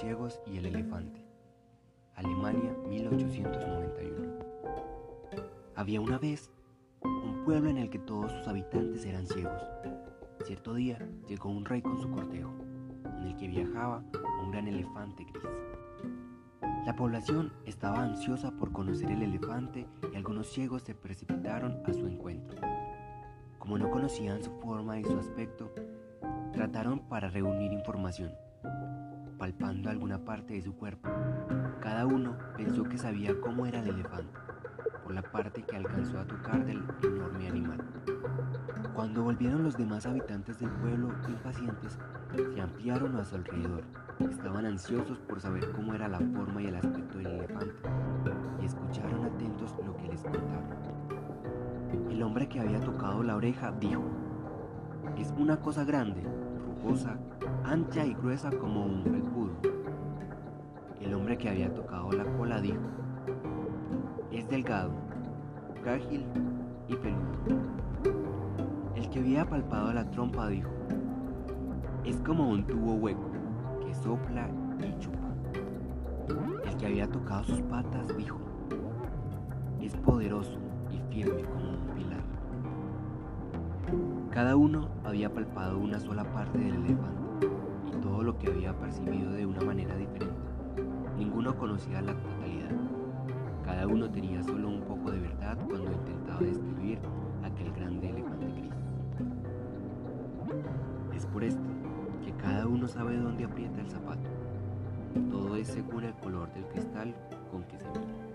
ciegos y el elefante. Alemania 1891. Había una vez un pueblo en el que todos sus habitantes eran ciegos. Cierto día llegó un rey con su cortejo, en el que viajaba un gran elefante gris. La población estaba ansiosa por conocer el elefante y algunos ciegos se precipitaron a su encuentro. Como no conocían su forma y su aspecto, trataron para reunir información, palpando alguna parte de su cuerpo. Cada uno pensó que sabía cómo era el elefante, por la parte que alcanzó a tocar del enorme animal. Cuando volvieron los demás habitantes del pueblo impacientes, se ampliaron a su alrededor. Estaban ansiosos por saber cómo era la forma y el aspecto del elefante y escucharon atentos lo que les contaron. El hombre que había tocado la oreja dijo, es una cosa grande, rugosa, ancha y gruesa como un felpudo. El hombre que había tocado la cola dijo, es delgado, frágil y peludo. El que había palpado la trompa dijo, es como un tubo hueco que sopla y chupa. El que había tocado sus patas dijo, es poderoso Cada uno había palpado una sola parte del elefante y todo lo que había percibido de una manera diferente. Ninguno conocía la totalidad. Cada uno tenía solo un poco de verdad cuando intentaba describir aquel grande elefante gris. Es por esto que cada uno sabe dónde aprieta el zapato. Todo es según el color del cristal con que se mira.